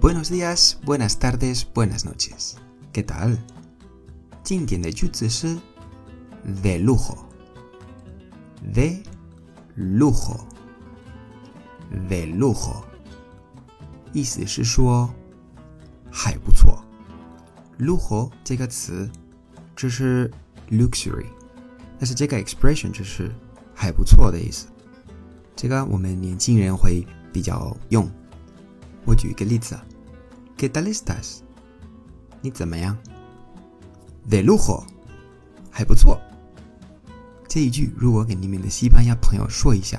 buenos días, buenas tardes, buenas noches. ¿Qué tal? 今天的句子是 de lujo. De lujo. De lujo. 意思是说还不错。lujo 这个词就是 luxury，但是这个 expression 就是还不错的意思。这个我们年轻人会比较用。我举一个例子，¿Qué tal estás？你怎么样？De lujo，还不错。这一句如果给你们的西班牙朋友说一下，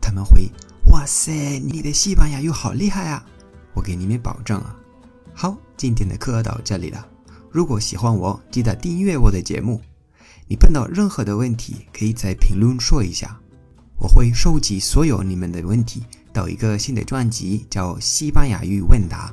他们会哇塞，你的西班牙语好厉害啊！我给你们保证啊。好，今天的课到这里了。如果喜欢我，记得订阅我的节目。你碰到任何的问题，可以在评论说一下，我会收集所有你们的问题。到一个新的专辑叫《西班牙语问答》。